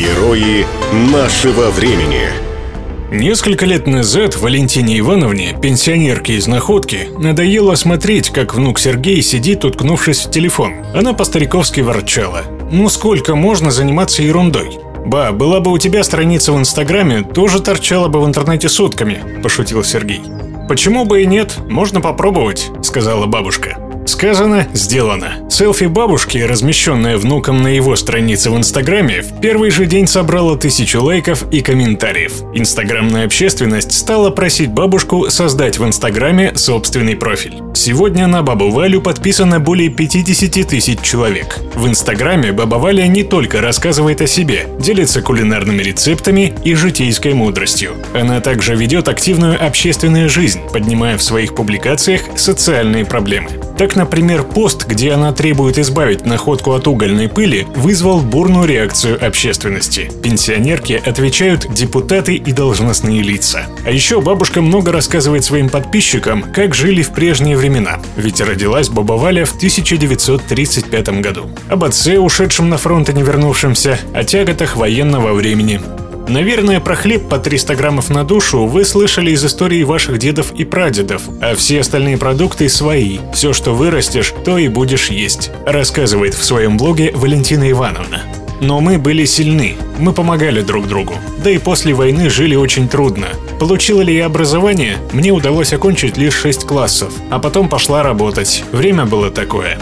Герои нашего времени. Несколько лет назад Валентине Ивановне, пенсионерке из Находки, надоело смотреть, как внук Сергей сидит, уткнувшись в телефон. Она по-стариковски ворчала. «Ну сколько можно заниматься ерундой? «Ба, была бы у тебя страница в Инстаграме, тоже торчала бы в интернете сутками», – пошутил Сергей. «Почему бы и нет? Можно попробовать», – сказала бабушка. Сказано, сделано. Селфи бабушки, размещенное внуком на его странице в Инстаграме, в первый же день собрало тысячу лайков и комментариев. Инстаграмная общественность стала просить бабушку создать в Инстаграме собственный профиль. Сегодня на бабу Валю подписано более 50 тысяч человек. В Инстаграме баба Валя не только рассказывает о себе, делится кулинарными рецептами и житейской мудростью. Она также ведет активную общественную жизнь, поднимая в своих публикациях социальные проблемы. Так, например, пост, где она требует избавить находку от угольной пыли, вызвал бурную реакцию общественности. Пенсионерки отвечают депутаты и должностные лица. А еще бабушка много рассказывает своим подписчикам, как жили в прежние времена. Ведь родилась баба Валя в 1935 году. Об отце, ушедшем на фронт и не вернувшемся, о тяготах военного времени. Наверное, про хлеб по 300 граммов на душу вы слышали из истории ваших дедов и прадедов, а все остальные продукты свои. Все, что вырастешь, то и будешь есть, рассказывает в своем блоге Валентина Ивановна. Но мы были сильны, мы помогали друг другу. Да и после войны жили очень трудно. Получила ли я образование? Мне удалось окончить лишь 6 классов, а потом пошла работать. Время было такое.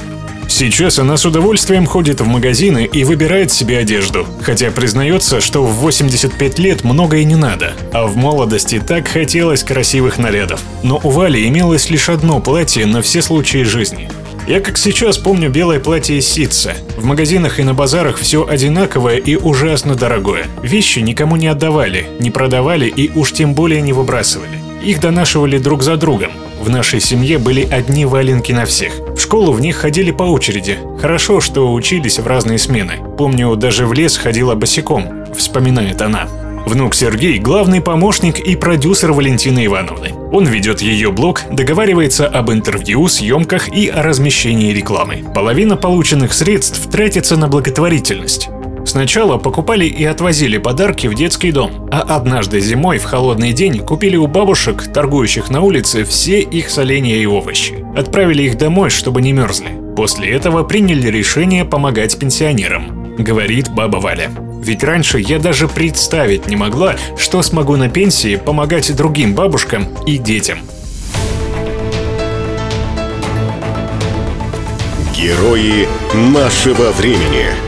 Сейчас она с удовольствием ходит в магазины и выбирает себе одежду, хотя признается, что в 85 лет много и не надо, а в молодости так хотелось красивых нарядов. Но у Вали имелось лишь одно платье на все случаи жизни. Я как сейчас помню белое платье из ситца. В магазинах и на базарах все одинаковое и ужасно дорогое. Вещи никому не отдавали, не продавали и уж тем более не выбрасывали. Их донашивали друг за другом. В нашей семье были одни валенки на всех. В школу в них ходили по очереди. Хорошо, что учились в разные смены. Помню, даже в лес ходила босиком, вспоминает она. Внук Сергей – главный помощник и продюсер Валентины Ивановны. Он ведет ее блог, договаривается об интервью, съемках и о размещении рекламы. Половина полученных средств тратится на благотворительность. Сначала покупали и отвозили подарки в детский дом, а однажды зимой в холодный день купили у бабушек, торгующих на улице, все их соленья и овощи. Отправили их домой, чтобы не мерзли. После этого приняли решение помогать пенсионерам, говорит баба Валя. Ведь раньше я даже представить не могла, что смогу на пенсии помогать другим бабушкам и детям. Герои нашего времени.